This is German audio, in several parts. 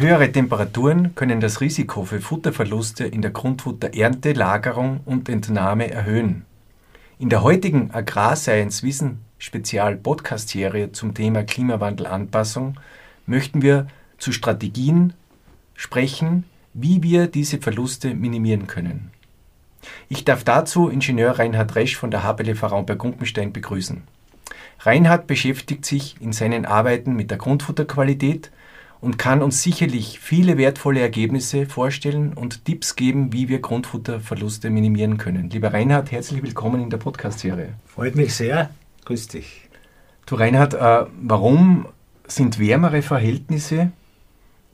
Höhere Temperaturen können das Risiko für Futterverluste in der Grundfutterernte, Lagerung und Entnahme erhöhen. In der heutigen Agrarscience Wissen Spezial Podcast Serie zum Thema Klimawandelanpassung möchten wir zu Strategien sprechen, wie wir diese Verluste minimieren können. Ich darf dazu Ingenieur Reinhard Resch von der HPLV Raumberg-Gumpenstein begrüßen. Reinhard beschäftigt sich in seinen Arbeiten mit der Grundfutterqualität und kann uns sicherlich viele wertvolle Ergebnisse vorstellen und Tipps geben, wie wir Grundfutterverluste minimieren können. Lieber Reinhard, herzlich willkommen in der Podcast-Serie. Freut mich sehr. Grüß dich. Du Reinhard, äh, warum sind wärmere Verhältnisse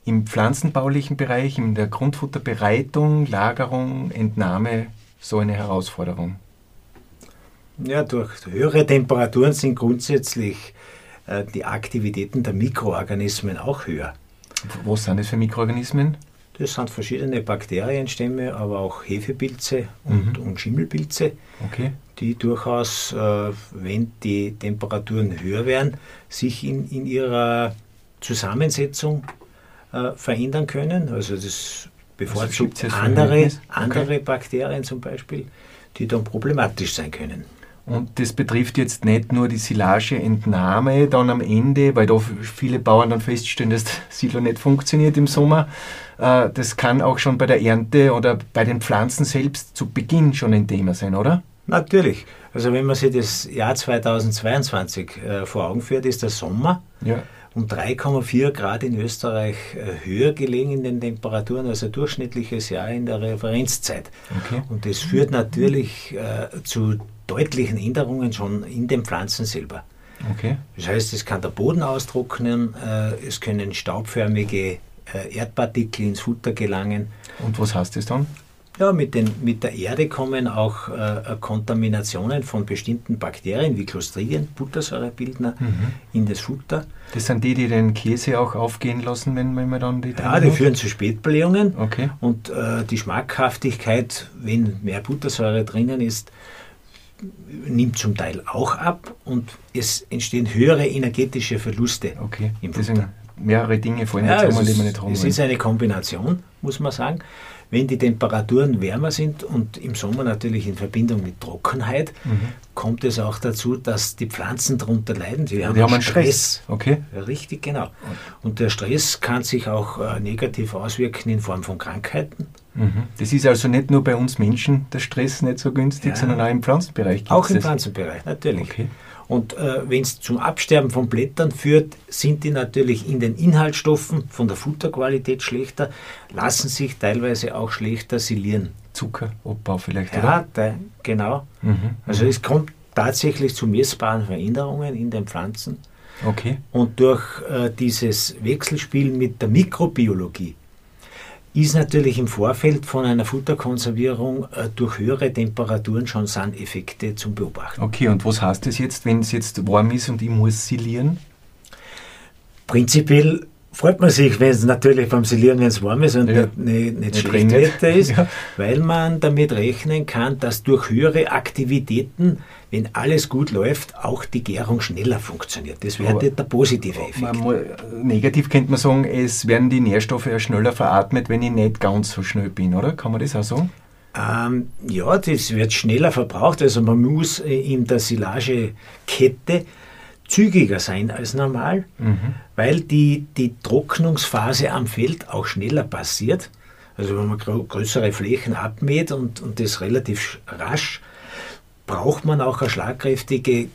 im pflanzenbaulichen Bereich, in der Grundfutterbereitung, Lagerung, Entnahme so eine Herausforderung? Ja, durch höhere Temperaturen sind grundsätzlich äh, die Aktivitäten der Mikroorganismen auch höher. Was sind das für Mikroorganismen? Das sind verschiedene Bakterienstämme, aber auch Hefepilze und, mhm. und Schimmelpilze, okay. die durchaus, äh, wenn die Temperaturen höher werden, sich in, in ihrer Zusammensetzung äh, verändern können. Also das bevorzugt also andere, andere Bakterien zum Beispiel, die dann problematisch sein können. Und das betrifft jetzt nicht nur die Silageentnahme dann am Ende, weil da viele Bauern dann feststellen, dass das Silo nicht funktioniert im Sommer. Äh, das kann auch schon bei der Ernte oder bei den Pflanzen selbst zu Beginn schon ein Thema sein, oder? Natürlich. Also wenn man sich das Jahr 2022 äh, vor Augen führt, ist der Sommer ja. um 3,4 Grad in Österreich äh, höher gelegen in den Temperaturen als ein durchschnittliches Jahr in der Referenzzeit. Okay. Und das führt natürlich zu deutlichen Änderungen schon in den Pflanzen selber. Okay. Das heißt, es kann der Boden austrocknen, äh, es können staubförmige äh, Erdpartikel ins Futter gelangen. Und was heißt das dann? Ja, mit, den, mit der Erde kommen auch äh, Kontaminationen von bestimmten Bakterien wie Clostridien, Buttersäurebildner, mhm. in das Futter. Das sind die, die den Käse auch aufgehen lassen, wenn, wenn man dann die Ja, die führen zu Spätblähungen. Okay. Und äh, die Schmackhaftigkeit, wenn mehr Buttersäure drinnen ist, nimmt zum Teil auch ab und es entstehen höhere energetische Verluste okay. im Futter. mehrere Dinge fallen ja, zusammen, die man nicht haben Es ist eine Kombination, muss man sagen. Wenn die Temperaturen wärmer sind und im Sommer natürlich in Verbindung mit Trockenheit, mhm. kommt es auch dazu, dass die Pflanzen darunter leiden. Ja, haben, die haben einen Stress. Stress. Okay. richtig, genau. Und der Stress kann sich auch äh, negativ auswirken in Form von Krankheiten. Mhm. Das ist also nicht nur bei uns Menschen der Stress nicht so günstig, ja. sondern auch im Pflanzenbereich. Auch im. Pflanzenbereich, natürlich. Okay. Und äh, wenn es zum Absterben von Blättern führt, sind die natürlich in den Inhaltsstoffen von der Futterqualität schlechter, lassen sich teilweise auch schlechter silieren. Zuckerabbau vielleicht, ja? Der, genau. Mhm. Also es kommt tatsächlich zu messbaren Veränderungen in den Pflanzen. Okay. Und durch äh, dieses Wechselspiel mit der Mikrobiologie ist natürlich im Vorfeld von einer Futterkonservierung äh, durch höhere Temperaturen schon Sandeffekte zum Beobachten. Okay, und was heißt das jetzt, wenn es jetzt warm ist und ich muss silieren? Prinzipiell freut man sich, wenn es natürlich beim Silieren, wenn es warm ist und ja. nicht, nicht, nicht, schlecht Wetter ist, ja. weil man damit rechnen kann, dass durch höhere Aktivitäten wenn alles gut läuft, auch die Gärung schneller funktioniert. Das wäre der positive Effekt. Muss, negativ könnte man sagen, es werden die Nährstoffe ja schneller veratmet, wenn ich nicht ganz so schnell bin, oder? Kann man das auch sagen? Ähm, ja, das wird schneller verbraucht. Also man muss in der Silagekette zügiger sein als normal, mhm. weil die, die Trocknungsphase am Feld auch schneller passiert. Also wenn man größere Flächen abmäht und, und das relativ rasch, braucht man auch eine schlagkräftige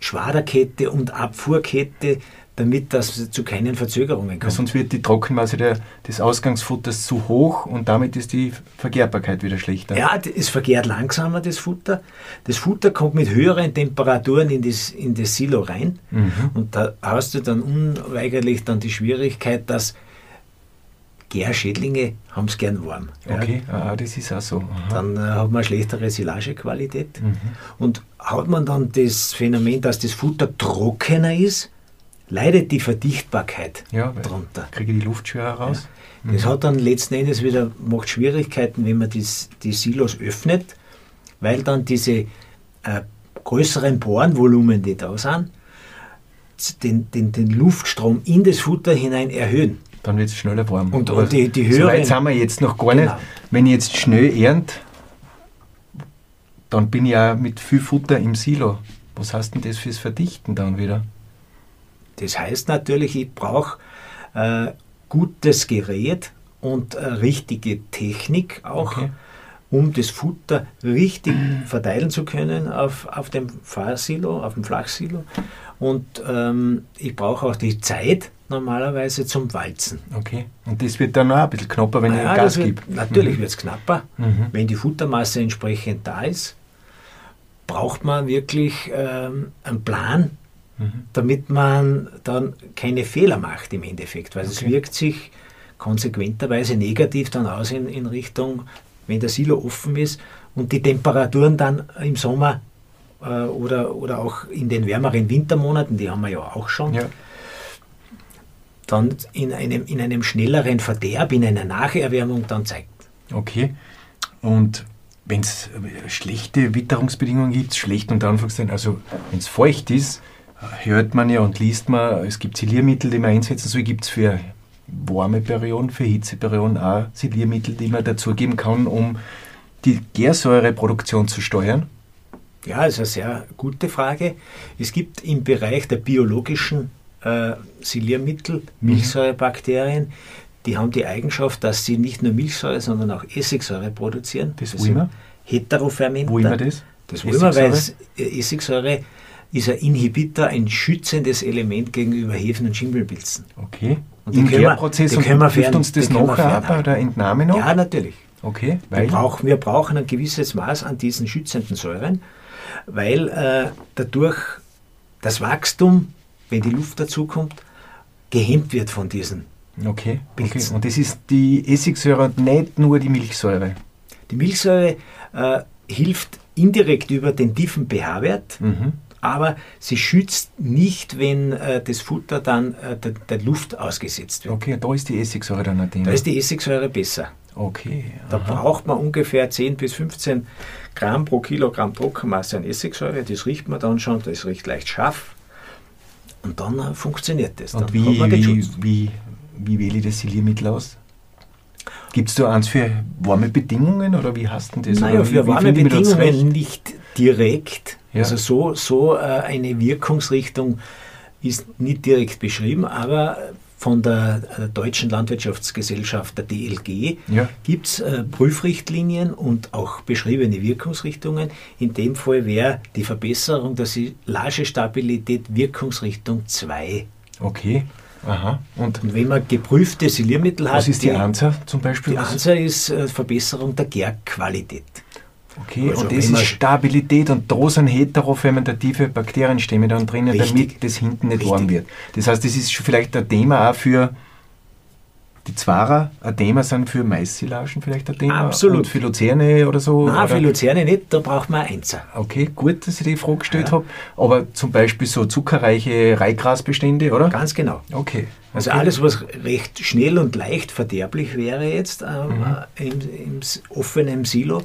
Schwaderkette und Abfuhrkette, damit das zu keinen Verzögerungen kommt. Ja, sonst wird die Trockenmasse der, des Ausgangsfutters zu hoch und damit ist die Vergehrbarkeit wieder schlechter. Ja, es vergärt langsamer, das Futter. Das Futter kommt mit höheren Temperaturen in das, in das Silo rein mhm. und da hast du dann unweigerlich dann die Schwierigkeit, dass Gärschädlinge haben es gern warm. Okay, ja. ah, das ist auch so. Aha. Dann äh, hat man schlechtere Silagequalität. Mhm. Und hat man dann das Phänomen, dass das Futter trockener ist, leidet die Verdichtbarkeit ja, drunter. Kriege die Luft schwerer raus. Ja. Das mhm. hat dann letzten Endes wieder macht Schwierigkeiten, wenn man das, die Silos öffnet, weil dann diese äh, größeren Porenvolumen, die da sind, den, den, den Luftstrom in das Futter hinein erhöhen. Dann wird es schneller warm. Und, und die, die höheren, so weit sind wir jetzt noch gar genau. nicht. Wenn ich jetzt schnell ernt, dann bin ich ja mit viel Futter im Silo. Was heißt denn das fürs Verdichten dann wieder? Das heißt natürlich, ich brauche äh, gutes Gerät und äh, richtige Technik auch, okay. um das Futter richtig verteilen zu können auf, auf dem Fahrsilo, auf dem Flachsilo. Und ähm, ich brauche auch die Zeit normalerweise zum Walzen. Okay. Und das wird dann auch ein bisschen knapper, wenn naja, ich Gas gebe? Natürlich mhm. wird es knapper. Mhm. Wenn die Futtermasse entsprechend da ist, braucht man wirklich ähm, einen Plan, mhm. damit man dann keine Fehler macht im Endeffekt, weil okay. es wirkt sich konsequenterweise negativ dann aus in, in Richtung, wenn der Silo offen ist und die Temperaturen dann im Sommer äh, oder, oder auch in den wärmeren Wintermonaten, die haben wir ja auch schon, ja. dann in einem, in einem schnelleren Verderb, in einer Nacherwärmung dann zeigt. Okay. Und wenn es schlechte Witterungsbedingungen gibt, schlecht unter Anführungszeichen, also wenn es feucht ist, hört man ja und liest man, es gibt Siliermittel, die man einsetzen soll, gibt es für warme Perioden, für Hitzeperioden auch Siliermittel, die man dazugeben kann, um die Gärsäureproduktion zu steuern? Ja, das ist eine sehr gute Frage. Es gibt im Bereich der biologischen äh, Siliermittel mhm. Milchsäurebakterien, die haben die Eigenschaft, dass sie nicht nur Milchsäure, sondern auch Essigsäure produzieren. Das, das wollen Heterofermenter. Wollen wir das? Das wir, weil es, äh, Essigsäure ist ein Inhibitor, ein schützendes Element gegenüber Hefen und Schimmelpilzen. Okay. Und Im Gärprozess und hilft uns das nachher bei der Entnahme noch? Ja, natürlich. Okay. Weil? Wir, brauchen, wir brauchen ein gewisses Maß an diesen schützenden Säuren, weil äh, dadurch das Wachstum, wenn die Luft dazukommt, gehemmt wird von diesen Okay, okay. Und das ist die Essigsäure und nicht nur die Milchsäure. Die Milchsäure äh, hilft indirekt über den tiefen pH-Wert, mhm. Aber sie schützt nicht, wenn äh, das Futter dann äh, der, der, Luft ausgesetzt wird. Okay, da ist die Essigsäure dann nicht Da ist die Essigsäure besser. Okay. Aha. Da braucht man ungefähr 10 bis 15 Gramm pro Kilogramm Trockenmasse an Essigsäure. Das riecht man dann schon, das riecht leicht scharf. Und dann äh, funktioniert das. Und wie, wie, wie, wie wähle ich das Siliermittel aus? Gibt es da eins für warme Bedingungen oder wie hast du das? Naja, für warme Bedingungen nicht direkt. Ja. Also so, so äh, eine Wirkungsrichtung ist nicht direkt beschrieben, aber von der äh, Deutschen Landwirtschaftsgesellschaft, der DLG, ja. gibt es äh, Prüfrichtlinien und auch beschriebene Wirkungsrichtungen. In dem Fall wäre die Verbesserung der Silagestabilität Wirkungsrichtung 2. Okay. Aha. Und, und, wenn man geprüfte Siliermittel hat. Was ist die, die ANSA zum Beispiel? Die ANSA ist Verbesserung der Gärqualität. Okay, also und das ist Stabilität und da sind heterofermentative Bakterienstämme dann drinnen, damit das hinten nicht richtig. warm wird. Das heißt, das ist vielleicht ein Thema auch für die Zwarer ein Thema sind für Maissilagen vielleicht ein Thema? Absolut. Und für Luzerne oder so? Nein, oder? für Luzerne nicht, da braucht man Einser. Okay, gut, dass ich die Frage gestellt ja. habe. Aber zum Beispiel so zuckerreiche Reigrasbestände, oder? Ganz genau. Okay. Also okay. alles, was recht schnell und leicht verderblich wäre jetzt ähm, mhm. im, im offenen Silo,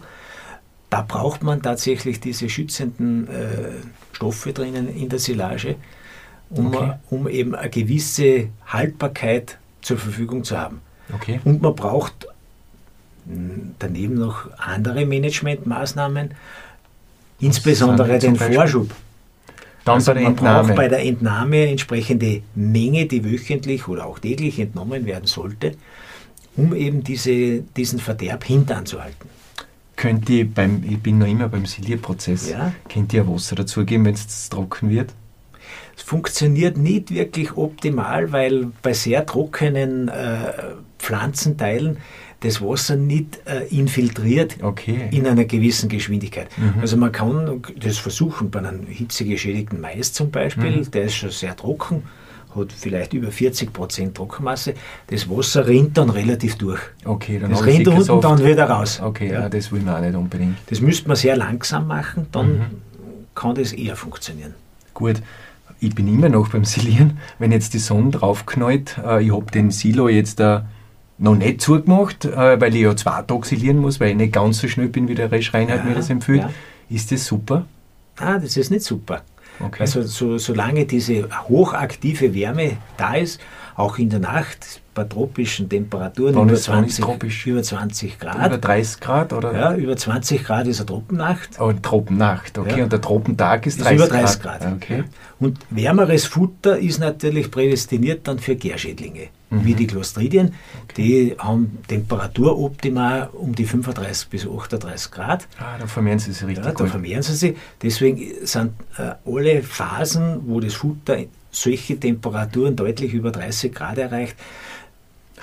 da braucht man tatsächlich diese schützenden äh, Stoffe drinnen in der Silage, um, okay. um eben eine gewisse Haltbarkeit zur Verfügung zu haben. Okay. Und man braucht hm, daneben noch andere Managementmaßnahmen, insbesondere den Vorschub. Dann also bei der man Entnahme. braucht bei der Entnahme entsprechende Menge, die wöchentlich oder auch täglich entnommen werden sollte, um eben diese, diesen Verderb hintanzuhalten. Könnt ihr beim, ich bin noch immer beim Silierprozess, ja? könnt ihr Wasser dazugeben, wenn es trocken wird? Es funktioniert nicht wirklich optimal, weil bei sehr trockenen äh, Pflanzenteilen das Wasser nicht äh, infiltriert okay. in einer gewissen Geschwindigkeit. Mhm. Also man kann das versuchen bei einem hitzegeschädigten Mais zum Beispiel, mhm. der ist schon sehr trocken, hat vielleicht über 40 Prozent Trockenmasse. Das Wasser rinnt dann relativ durch. Okay, dann das rinnt unten dann wieder raus. Okay, ja. das will man auch nicht unbedingt. Das müsste man sehr langsam machen, dann mhm. kann das eher funktionieren. Gut ich bin immer noch beim Silieren, wenn jetzt die Sonne draufknallt, äh, ich habe den Silo jetzt da noch nicht zugemacht, äh, weil ich ja zwei toxilieren muss, weil ich nicht ganz so schnell bin, wie der Resch Reinhardt ja, mir das empfiehlt. Ja. Ist das super? Ah, das ist nicht super. Okay. Also so, solange diese hochaktive Wärme da ist, auch in der Nacht bei tropischen Temperaturen über 20, über 20 Grad. Über 30 Grad, oder? Ja, über 20 Grad ist eine Tropennacht. Oh, eine Tropennacht, okay. Ja. Und der Tropentag ist 30 ist über 30 Grad. Grad. Okay. Und wärmeres Futter ist natürlich prädestiniert dann für Gärschädlinge, mhm. wie die Clostridien. Okay. Die haben Temperaturoptima um die 35 bis 38 Grad. Ah, da vermehren sie sich richtig. Ja, da gut. vermehren sie sich. Deswegen sind äh, alle Phasen, wo das Futter solche Temperaturen deutlich über 30 Grad erreicht,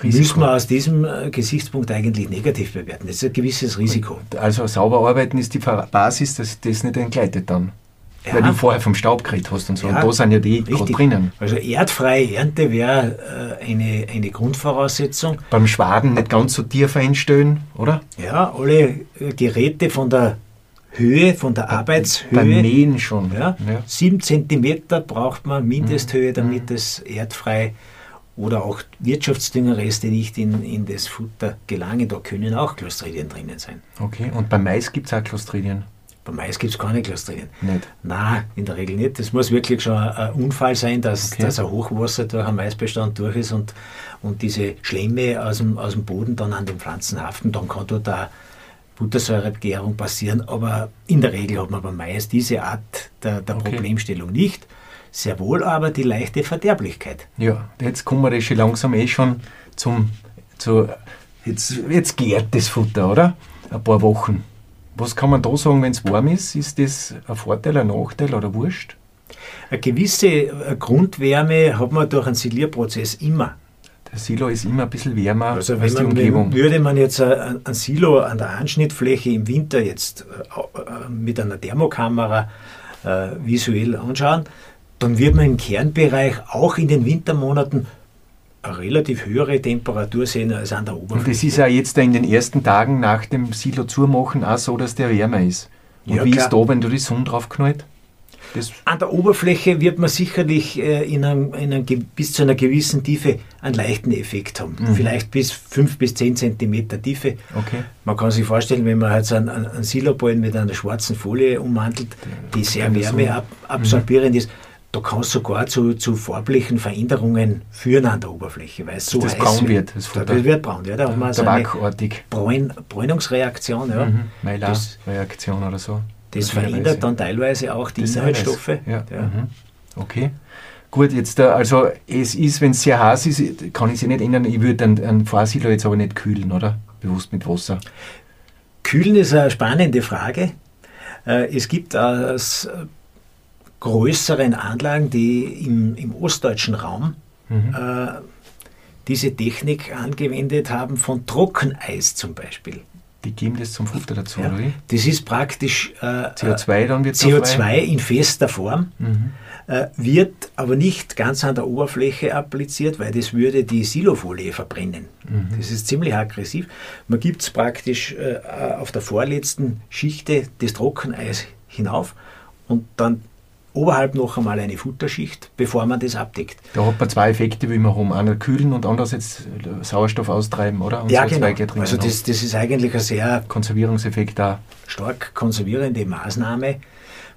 Risiko. müssen wir aus diesem äh, Gesichtspunkt eigentlich negativ bewerten. Das ist ein gewisses Risiko. Also sauber arbeiten ist die Basis, dass das nicht entgleitet dann. Ja. Weil du vorher vom Staub geredet hast und so. Ja, und da sind ja die drinnen. Also erdfreie Ernte wäre äh, eine, eine Grundvoraussetzung. Beim Schwaden nicht ganz so tief einstellen, oder? Ja, alle äh, Geräte von der Höhe, von der Arbeitshöhe. Beim Mähen schon. Ja, ja. Sieben Zentimeter braucht man Mindesthöhe, mhm. damit mhm. es erdfrei oder auch Wirtschaftsdüngerreste nicht in, in das Futter gelangen. Da können auch Clostridien drinnen sein. Okay, und beim Mais gibt es auch Clostridien? Beim Mais gibt es keine Clostridien. Nicht? Nein, in der Regel nicht. Das muss wirklich schon ein Unfall sein, dass, okay. dass ein Hochwasser durch einen Maisbestand durch ist und, und diese Schlemme aus dem, aus dem Boden dann an den Pflanzen haften. Dann kann dort auch Buttersäuregärung passieren, aber in der Regel hat man beim Mais diese Art der, der okay. Problemstellung nicht. Sehr wohl aber die leichte Verderblichkeit. Ja, jetzt kommen wir schon langsam eh schon zum, zu, jetzt, jetzt gärt das Futter, oder? Ein paar Wochen. Was kann man da sagen, wenn es warm ist? Ist das ein Vorteil, ein Nachteil oder wurscht? Eine gewisse Grundwärme hat man durch einen Silierprozess immer. Der Silo ist immer ein bisschen wärmer also als die Umgebung. Würde man jetzt ein, ein, Silo an der Anschnittfläche im Winter jetzt äh, mit einer Thermokamera äh, visuell anschauen, dann wird man im Kernbereich auch in den Wintermonaten relativ höhere Temperatur sehen als an der Oberfläche. Und das ist ja jetzt in den ersten Tagen nach dem Silo zumachen auch so, dass der wärmer ist. Und ja, wie klar. ist da, wenn du die Sonne drauf knallt? Das An der Oberfläche wird man sicherlich äh, in einem, in einem, bis zu einer gewissen Tiefe einen leichten Effekt haben. Mhm. Vielleicht bis 5 bis 10 Zentimeter Tiefe. Okay. Man kann sich vorstellen, wenn man halt so einen, einen Siloballen mit einer schwarzen Folie ummantelt, die sehr wärmeabsorbierend mhm. ist, da kann es sogar zu, zu farblichen Veränderungen führen an der Oberfläche, weil es so das braun wird. Das, das wird braun, ja. Da haben wir so eine Bräun, Bräunungsreaktion. Ja. Mhm. Maillard-Reaktion oder so. Das verändert dann teilweise auch die das Inhaltsstoffe. Ja. ja. Mhm. Okay. Gut, jetzt äh, also es ist, wenn es sehr heiß ist, kann ich sie nicht ändern. Ich würde einen, einen Fahrsilo jetzt aber nicht kühlen, oder? Bewusst mit Wasser. Kühlen ist eine spannende Frage. Äh, es gibt aus größeren Anlagen, die im, im ostdeutschen Raum mhm. äh, diese Technik angewendet haben, von Trockeneis zum Beispiel. Die geben das zum Futter dazu, ja, oder? Das ist praktisch äh, CO2, dann wird CO2 in fester Form, mhm. äh, wird aber nicht ganz an der Oberfläche appliziert, weil das würde die Silofolie verbrennen. Mhm. Das ist ziemlich aggressiv. Man gibt es praktisch äh, auf der vorletzten Schichte des Trockeneis hinauf und dann oberhalb noch einmal eine Futterschicht, bevor man das abdeckt. Da hat man zwei Effekte, wie man haben. Einer kühlen und andererseits Sauerstoff austreiben, oder? Und ja, genau. Also das, das ist eigentlich ein sehr Konservierungseffekt da. Stark konservierende Maßnahme,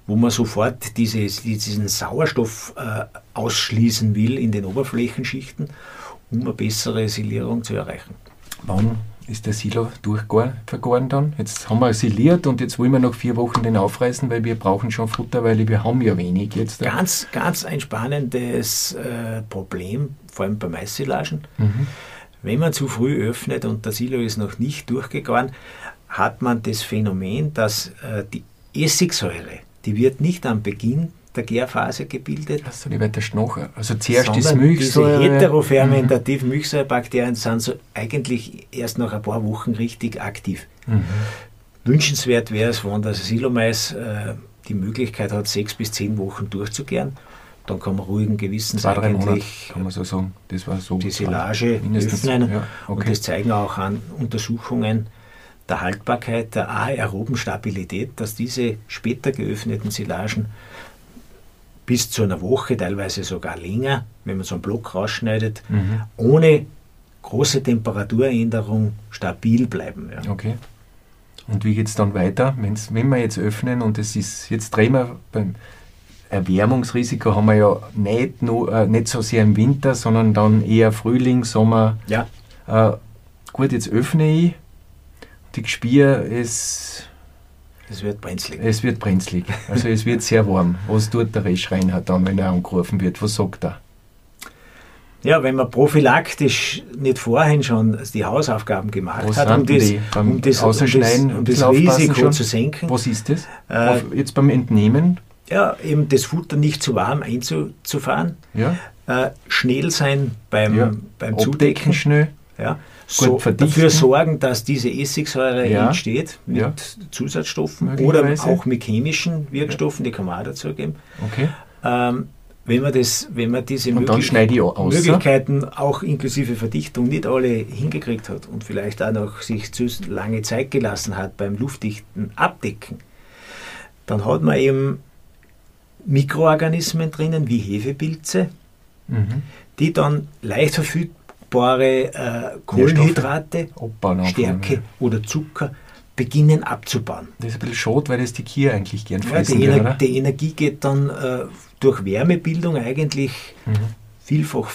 wo man sofort diese, diesen Sauerstoff äh, ausschließen will in den Oberflächenschichten, um eine bessere Silierung zu erreichen. Wann ist der Silo durchvergoren dann. Jetzt haben wir siliert und jetzt wollen wir noch vier Wochen den aufreißen, weil wir brauchen schon Futter, weil wir haben ja wenig jetzt. Ganz, ganz ein spannendes äh, Problem, vor allem bei Maissilagen. Mhm. Wenn man zu früh öffnet und der Silo ist noch nicht durchgegoren, hat man das Phänomen, dass äh, die Essigsäure, die wird nicht am Beginn der Gärphase gebildet. Also die wird der Schnocher. Also zuerst ist Milchsäure. Diese heterofermentativen mhm. Milchsäurebakterien sind so eigentlich erst nach ein paar Wochen richtig aktiv. Mhm. Wünschenswert wäre es, wenn das Silomais äh, die Möglichkeit hat, sechs bis zehn Wochen durchzugären. Dann kann man ruhigen Gewissens Zwei, drei Monate, kann man so sagen. Das war so die Silage öffnen. Ja, okay. Und das zeigen auch an Untersuchungen der Haltbarkeit, der aeroben Stabilität, dass diese später geöffneten Silagen bis zu einer Woche, teilweise sogar länger, wenn man so einen Block rausschneidet, mhm. ohne große Temperaturänderung stabil bleiben. Ja. Okay. Und wie geht es dann weiter, Wenn's, wenn wir jetzt öffnen und es ist, jetzt drehen wir beim Erwärmungsrisiko haben wir ja nicht, nur, äh, nicht so sehr im Winter, sondern dann eher Frühling, Sommer. Ja. Äh, gut, jetzt öffne ich, die Gespür ist es wird brenzlig. Es wird brenzlig. Also es wird sehr warm. Was tut der Reschreiner dann, wenn er angerufen wird? Was sagt er? Ja, wenn man prophylaktisch nicht vorhin schon die Hausaufgaben gemacht Was hat, um das, um das, um das, um das Risiko schon. zu senken. Was ist das? Äh, Jetzt beim Entnehmen? Ja, eben das Futter nicht zu warm einzufahren. Ja. Äh, schnell sein beim, ja. beim Zudecken. schnell. Ja so dafür sorgen, dass diese Essigsäure ja. entsteht mit ja. Zusatzstoffen oder auch mit chemischen Wirkstoffen, die kann man auch dazu geben. Okay. Ähm, wenn man, das, wenn man diese möglich Möglichkeiten auch inklusive Verdichtung nicht alle hingekriegt hat und vielleicht auch noch sich zu lange Zeit gelassen hat beim luftdichten Abdecken, dann hat man eben Mikroorganismen drinnen wie Hefepilze, mhm. die dann leicht verfügbar abbaubbare äh, Kohlenhydrate, Stärke oder Zucker beginnen abzubauen. Das ist ein bisschen schade, weil das die Kier eigentlich gern fressen ja, die, Ener die Energie geht dann äh, durch Wärmebildung eigentlich mhm. vielfach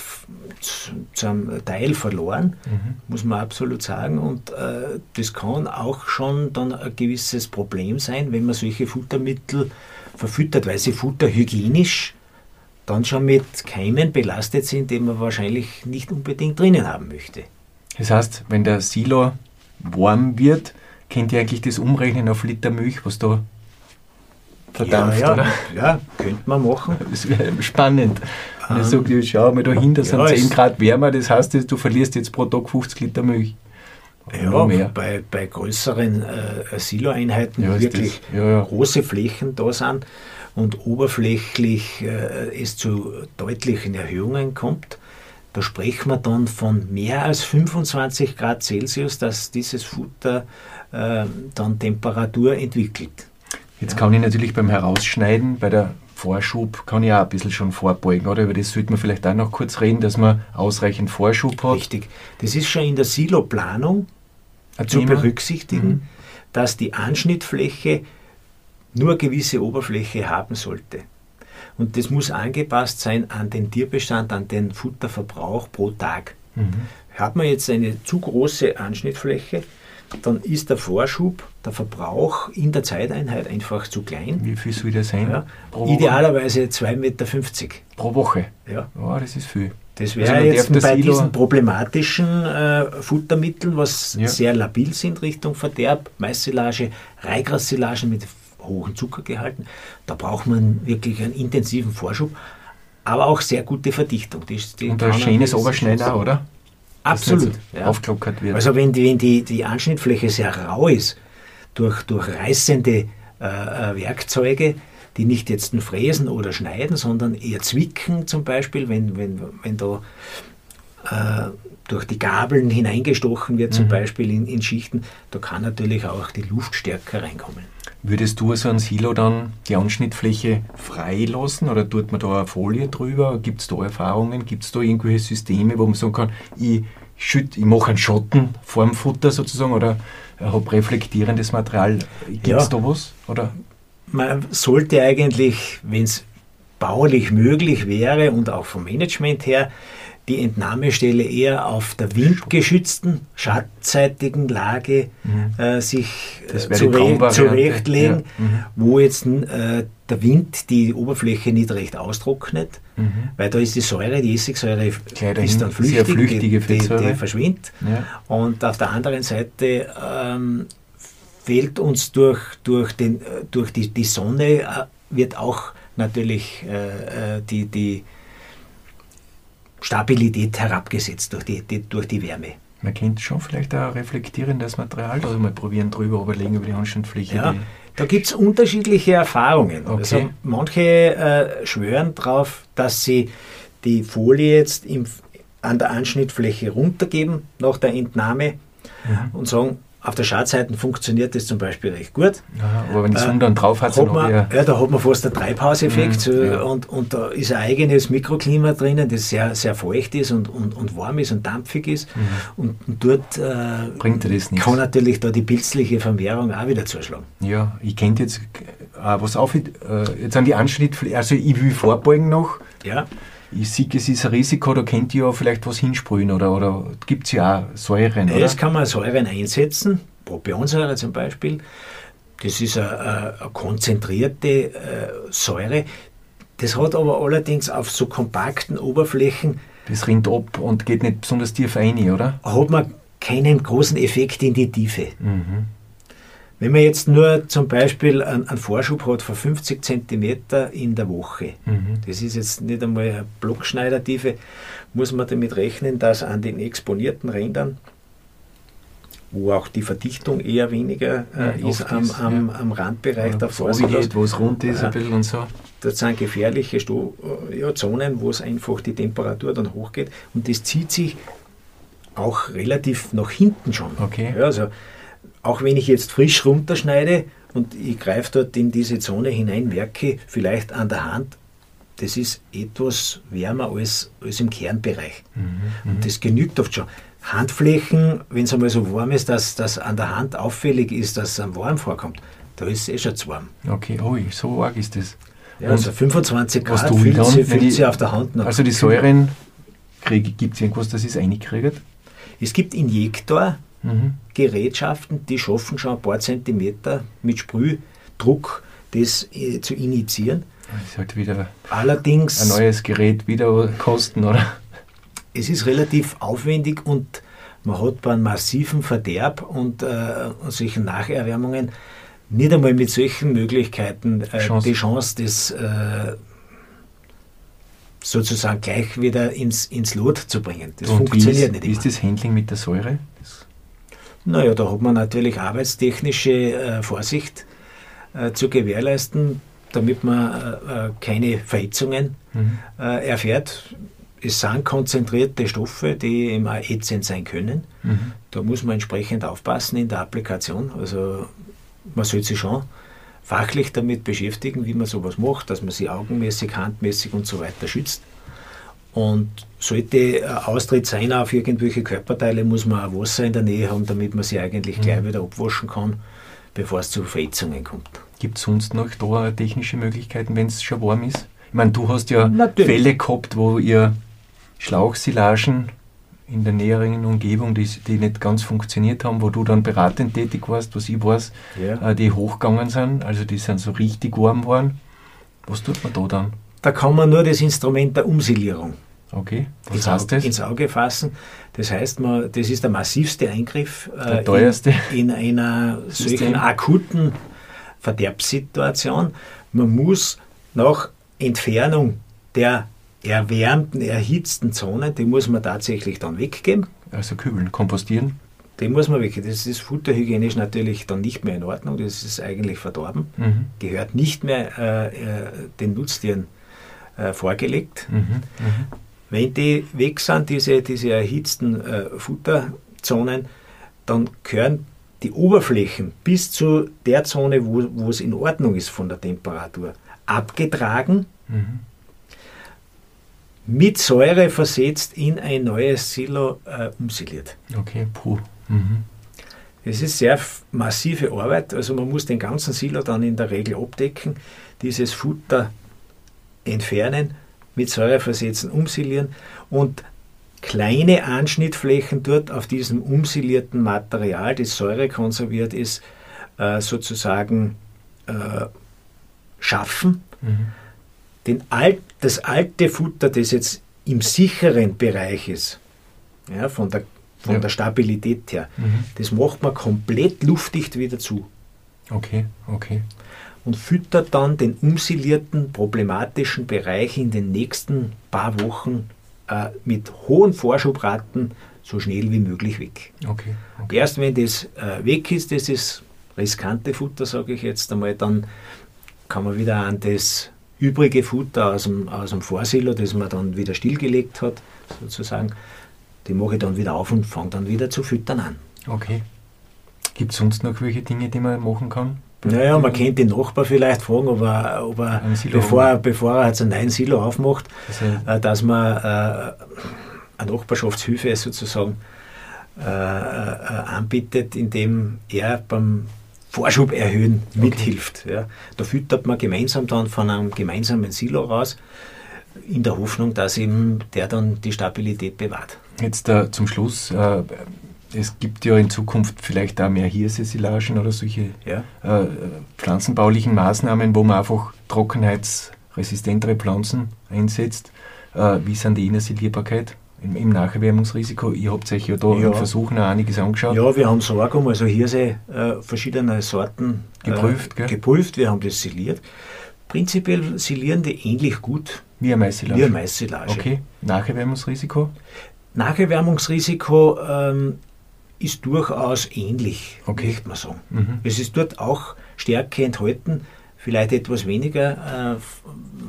zum Teil verloren, mhm. muss man absolut sagen. Und äh, das kann auch schon dann ein gewisses Problem sein, wenn man solche Futtermittel verfüttert, weil sie futterhygienisch dann schon mit Keimen belastet sind, die man wahrscheinlich nicht unbedingt drinnen haben möchte. Das heißt, wenn der Silo warm wird, kennt ihr eigentlich das Umrechnen auf Liter Milch, was da verdampft, ja, ja, oder? Ja, könnte man machen. Das wäre spannend. Wenn ich sage, schau mal da hin, das ja, sind 10 Grad wärmer, das heißt, du verlierst jetzt pro Tag 50 Liter Milch. Ja, mehr. Bei, bei größeren äh, Silo-Einheiten ja, wirklich ja, große Flächen da sind, und oberflächlich äh, es zu deutlichen Erhöhungen kommt, da sprechen wir dann von mehr als 25 Grad Celsius, dass dieses Futter äh, dann Temperatur entwickelt. Jetzt ja. kann ich natürlich beim Herausschneiden, bei der Vorschub, kann ich auch ein bisschen schon vorbeugen, oder? Über das sollte man vielleicht auch noch kurz reden, dass man ausreichend Vorschub hat. Richtig. Das ist schon in der Siloplanung zu berücksichtigen, mhm. dass die Anschnittfläche nur gewisse Oberfläche haben sollte. Und das muss angepasst sein an den Tierbestand, an den Futterverbrauch pro Tag. Mhm. Hat man jetzt eine zu große Anschnittfläche, dann ist der Vorschub, der Verbrauch in der Zeiteinheit einfach zu klein. Wie viel soll das sein? Ja, idealerweise 2,50 Meter. Pro Woche? Ja. Oh, das ist viel. Das wäre also jetzt bei Silo diesen problematischen äh, Futtermitteln, was ja. sehr labil sind Richtung Verderb, Maissilage, Reigrassilagen mit hohen Zuckergehalten. Da braucht man wirklich einen intensiven Vorschub, aber auch sehr gute Verdichtung. Die, die Und ein schönes Oberschneiden auch, oder? Absolut. So ja. Aufklockert wird. Also wenn die, wenn die, die Anschnittfläche sehr rau ist, durch, durch reißende äh, äh, Werkzeuge, die nicht jetzt nur fräsen oder schneiden, sondern eher zwicken zum Beispiel, wenn, wenn, wenn da äh, durch die Gabeln hineingestochen wird, zum mhm. Beispiel in, in Schichten, da kann natürlich auch die Luft stärker reinkommen. Würdest du so ein Silo dann die Anschnittfläche freilassen oder tut man da eine Folie drüber? Gibt es da Erfahrungen? Gibt es da irgendwelche Systeme, wo man sagen kann, ich, schütt, ich mache einen Schotten vor dem Futter sozusagen oder habe reflektierendes Material? Gibt es ja, da was? Oder? Man sollte eigentlich, wenn es baulich möglich wäre und auch vom Management her, die Entnahmestelle eher auf der windgeschützten, schattenseitigen Lage mhm. äh, sich äh, zure zurechtlegen, ja. mhm. wo jetzt äh, der Wind die Oberfläche nicht recht austrocknet, mhm. weil da ist die Säure, die Essigsäure ist dann flüchtig, flüchtige die, die, die verschwindet. Ja. Und auf der anderen Seite ähm, fehlt uns durch, durch, den, äh, durch die, die Sonne, äh, wird auch natürlich äh, die, die Stabilität herabgesetzt durch die, die, durch die Wärme. Man könnte schon vielleicht auch reflektierendes Material da mal probieren, drüber überlegen über die Anschnittfläche. Ja, da gibt es unterschiedliche Erfahrungen. Okay. Also manche äh, schwören darauf, dass sie die Folie jetzt im, an der Anschnittfläche runtergeben nach der Entnahme mhm. und sagen, auf der Schadseite funktioniert das zum Beispiel recht gut. Aha, aber wenn die Sonne äh, dann drauf hat, hat man, ja, da hat man fast einen Treibhauseffekt Mhm, ja. und, und da ist ein eigenes Mikroklima drinnen, das sehr, sehr feucht ist und, und, und warm ist und dampfig ist. Und, und dort äh, Mhm. Bringt das nichts. kann natürlich da die pilzliche Vermehrung auch wieder zuschlagen. Ja, ich könnte jetzt äh, was auf, äh, jetzt an die Anschnitt, also ich will vorbeugen noch. Ja, Ich sehe, es ist ein Risiko, da könnt ihr ja vielleicht was hinsprühen oder, oder gibt es ja auch Säuren, oder? das kann man Säuren einsetzen, Propionsäure zum Beispiel. Das ist eine, eine, konzentrierte äh, Säure. Das hat aber allerdings auf so kompakten Oberflächen Das rinnt ab und geht nicht besonders tief rein, oder? hat man keinen großen Effekt in die Tiefe. Mhm. Wenn man jetzt nur zum Beispiel einen, einen Vorschub hat von 50 cm in der Woche, Mhm. das ist jetzt nicht einmal eine Blockschneidertiefe, muss man damit rechnen, dass an den exponierten Rändern, wo auch die Verdichtung eher weniger äh, Ja, ist, am, ist, am, ja. am Randbereich Ja, der geht, wo es rund ist, Ja. ein bisschen und so. Das sind gefährliche Sto äh, ja, Zonen, wo es einfach die Temperatur dann hochgeht und das zieht sich auch relativ nach hinten schon. Okay. Also auch wenn ich jetzt frisch runterschneide und ich greife dort in diese Zone hinein, merke vielleicht an der Hand, das ist etwas wärmer als, als im Kernbereich. Mhm. Und das genügt oft schon. Handflächen, wenn es einmal so warm ist, dass das an der Hand auffällig ist, dass es am warm vorkommt, da ist es eh schon zu warm. Okay, ui, so arg ist das. Ja, also 25 was Grad fühlt, dann, sie, fühlt die- sie auf der Hand nach. Also die Säuren, gibt es irgendwas, das ist einkriegt? Es gibt Injektor, Mhm. Gerätschaften, die schaffen schon ein paar Zentimeter mit Sprühdruck das äh, zu initiieren. Das ist halt wieder Allerdings, ein neues Gerät wieder kosten, oder? es ist relativ aufwendig und man hat bei einem massiven Verderb und, äh, und solchen Nacherwärmungen nicht einmal mit solchen Möglichkeiten äh, Chance. die Chance, das äh, sozusagen gleich wieder ins, ins Lot zu bringen. Das Und funktioniert wie ist, nicht wie immer. ist das Handling mit der Säure? Naja, da hat man natürlich arbeitstechnische äh, Vorsicht äh, zu gewährleisten, damit man äh, keine Verhitzungen mhm. äh, erfährt. Es sind konzentrierte Stoffe, die eben auch ätzend sein können. Mhm. Da muss man entsprechend aufpassen in der Applikation. Also man sollte sich schon fachlich damit beschäftigen, wie man sowas macht, dass man sie augenmäßig, handmäßig und so weiter schützt. Und sollte ein Austritt sein auf irgendwelche Körperteile, muss man auch Wasser in der Nähe haben, damit man sie eigentlich gleich wieder abwaschen kann, bevor es zu Verletzungen kommt. Gibt es sonst noch da technische Möglichkeiten, wenn es schon warm ist? Ich meine, du hast ja Natürlich. Fälle gehabt, wo ihr Schlauchsilagen in der näheren Umgebung, die, die nicht ganz funktioniert haben, wo du dann beratend tätig warst, was ich weiß, Ja. äh, die hochgegangen sind, also die sind so richtig warm waren. Was tut man da dann? Da kann man nur das Instrument der Umsilierung Okay, ins, Auge, ins Auge fassen. Das heißt, man, das ist der massivste Eingriff äh, Der teuerste. in, in einer System. solchen akuten Verderbssituation. Man muss nach Entfernung der erwärmten, erhitzten Zonen, die muss man tatsächlich dann weggeben. Also kübeln, kompostieren. Die muss man weggeben. Das ist futterhygienisch natürlich dann nicht mehr in Ordnung. Das ist eigentlich verdorben. Mhm. Gehört nicht mehr äh, äh, den Nutztieren äh, vorgelegt. Mhm. Mhm. Wenn die weg sind, diese, diese erhitzten äh, Futterzonen, dann gehören die Oberflächen bis zu der Zone, wo, wo es in Ordnung ist von der Temperatur, abgetragen, Mhm. mit Säure versetzt in ein neues Silo äh, umsiliert. Okay, puh. Mhm. Es ist sehr massive Arbeit, also man muss den ganzen Silo dann in der Regel abdecken, dieses Futter entfernen, mit Säure versetzen, umsilieren und kleine Anschnittflächen dort auf diesem umsilierten Material, das säurekonserviert ist, äh, sozusagen äh, schaffen. Mhm. Den alt, das alte Futter, das jetzt im sicheren Bereich ist, ja, von, der, von Ja. der Stabilität her, Mhm. das macht man komplett luftdicht wieder zu Okay, okay. Und füttert dann den umsilierten problematischen Bereich in den nächsten paar Wochen äh, mit hohen Vorschubraten so schnell wie möglich weg. Okay, okay. Erst wenn das äh, weg ist, das ist riskante Futter, sage ich jetzt einmal, dann kann man wieder an das übrige Futter aus dem, aus dem Vorsilo, das man dann wieder stillgelegt hat, sozusagen, die mache ich dann wieder auf und fange dann wieder zu füttern an. okay. Gibt es sonst noch welche Dinge, die man machen kann? Naja, man könnte den Nachbar vielleicht fragen, ob er, ob er bevor, er, bevor er jetzt einen neuen Silo aufmacht, also, dass man äh, eine Nachbarschaftshilfe sozusagen äh, äh, anbietet, indem er beim Vorschub erhöhen mithilft. Okay. Ja. Da füttert man gemeinsam dann von einem gemeinsamen Silo raus, in der Hoffnung, dass eben der dann die Stabilität bewahrt. Jetzt äh, zum Schluss, äh, es gibt ja in Zukunft vielleicht auch mehr Hirsesilagen oder solche ja. äh, pflanzenbaulichen Maßnahmen, wo man einfach trockenheitsresistentere Pflanzen einsetzt. Äh, wie sind die Innersilierbarkeit? im, im Nacherwärmungsrisiko. Ihr habt euch ja da ja. in Versuchen auch einiges angeschaut. Ja, wir haben Sorghum, also Hirse, äh, verschiedene Sorten äh, geprüft, äh, geprüft. Wir haben das siliert. Prinzipiell silieren die ähnlich gut wie eine Maissilage. Wie eine Maissilage. Okay. Nacherwärmungsrisiko? Nacherwärmungsrisiko ähm, ist durchaus ähnlich, okay. möchte man sagen. Mhm. Es ist dort auch Stärke enthalten, vielleicht etwas weniger, äh,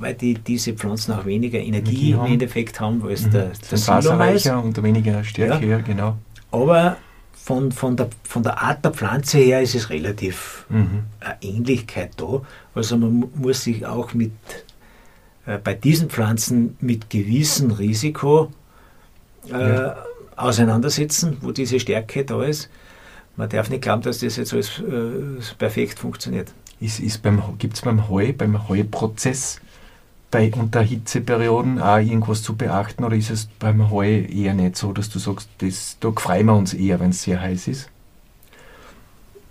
weil die, diese Pflanzen auch weniger Energie, im Endeffekt haben als mhm. der, der Wasserreicher und weniger Stärke, ja. genau. Aber von, von, der, von der Art der Pflanze her ist es relativ mhm. eine Ähnlichkeit da. Also man muss sich auch mit äh, bei diesen Pflanzen mit gewissem Risiko äh, ja. Auseinandersetzen, wo diese Stärke da ist. Man darf nicht glauben, dass das jetzt alles äh, perfekt funktioniert. Ist, ist beim, Gibt es beim Heu, beim Heuprozess bei unter Hitzeperioden auch irgendwas zu beachten oder ist es beim Heu eher nicht so, dass du sagst, das, da freuen wir uns eher, wenn es sehr heiß ist?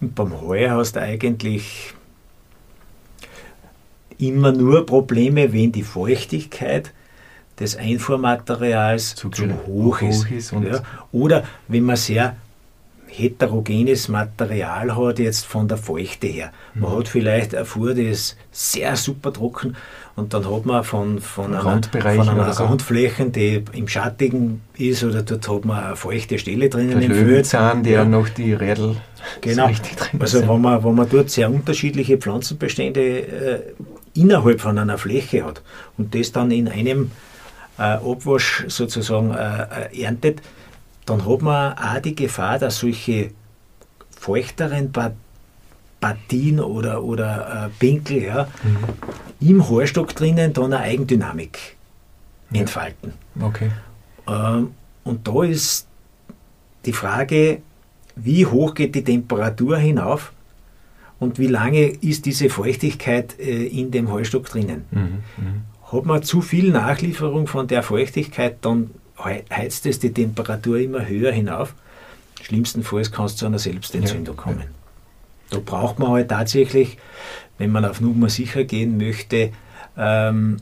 Und beim Heu hast du eigentlich immer nur Probleme, wenn die Feuchtigkeit des Einfuhrmaterials zu, zu hoch, hoch ist. ist ja. Oder wenn man sehr heterogenes Material hat, jetzt von der Feuchte her. Man mhm. hat vielleicht eine Fuhr, die ist sehr super trocken und dann hat man von, von einer, von einer Randfläche, die im Schattigen ist, oder dort hat man eine feuchte Stelle drinnen der im Löwenzahn, der ja. noch die Rädel genau. drin Also wenn man, wenn man dort sehr unterschiedliche Pflanzenbestände äh, innerhalb von einer Fläche hat und das dann in einem äh, Abwasch sozusagen äh, äh erntet, dann hat man auch die Gefahr, dass solche feuchteren Partien oder, oder äh, Pinkel ja, mhm. im Haarstock drinnen dann eine Eigendynamik ja. entfalten. Okay. Ähm, und da ist die Frage, wie hoch geht die Temperatur hinauf und wie lange ist diese Feuchtigkeit äh, in dem Heustock drinnen. Mhm. Mhm. Hat man zu viel Nachlieferung von der Feuchtigkeit, dann heizt es die Temperatur immer höher hinauf. Schlimmstenfalls kann es zu einer Selbstentzündung ja, kommen. Da braucht man halt tatsächlich, wenn man auf Nummer sicher gehen möchte, ähm,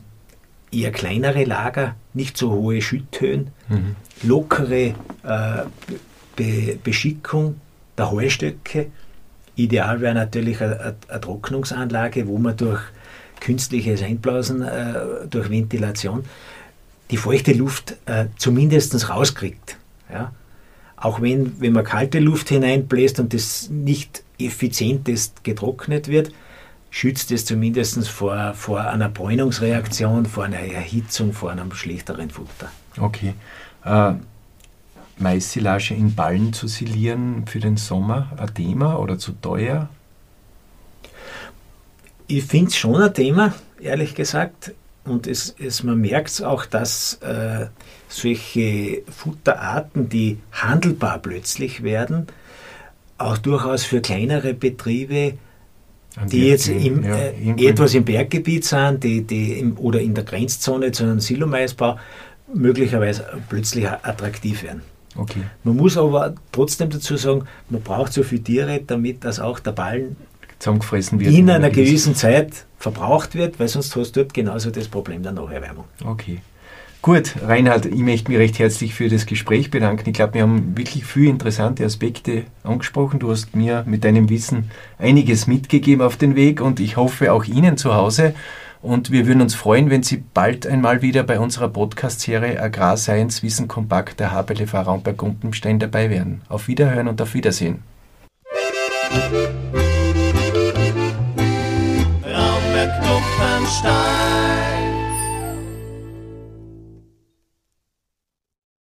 eher kleinere Lager, nicht so hohe Schütthöhen, mhm. lockere äh, Be Beschickung der Heustöcke. Ideal wäre natürlich eine, eine, Trocknungsanlage, wo man durch künstliches Einblasen, äh, durch Ventilation die feuchte Luft äh, zumindest rauskriegt. Ja? Auch wenn, wenn man kalte Luft hineinbläst und das nicht effizientest getrocknet wird, schützt es zumindest vor, vor einer Bräunungsreaktion, vor einer Erhitzung, vor einem schlechteren Futter. Okay. Äh, Maissilage in Ballen zu silieren für den Sommer ein Thema oder zu teuer? Ich finde es schon ein Thema, ehrlich gesagt. Und es, es, man merkt auch, dass äh, solche Futterarten, die handelbar plötzlich werden, auch durchaus für kleinere Betriebe, die jetzt im, ja, äh, etwas im Berggebiet sind die, die im, oder in der Grenzzone zu einem Silomaisbau, möglicherweise plötzlich attraktiv werden. Okay. Man muss aber trotzdem dazu sagen, man braucht so viele Tiere, damit dass auch der Ballen zusammengefressen wird. In einer gewissen Zeit verbraucht wird, weil sonst hast du dort genauso das Problem der Nacherwärmung. Okay. Gut, Reinhard, ich möchte mich recht herzlich für das Gespräch bedanken. Ich glaube, wir haben wirklich viele interessante Aspekte angesprochen. Du hast mir mit deinem Wissen einiges mitgegeben auf den Weg und ich hoffe auch Ihnen zu Hause. Und wir würden uns freuen, wenn Sie bald einmal wieder bei unserer Podcast-Serie Agrar Science Wissen Kompakt der HBLV Raumberg-Gumpenstein dabei wären. Auf Wiederhören und auf Wiedersehen. Stein.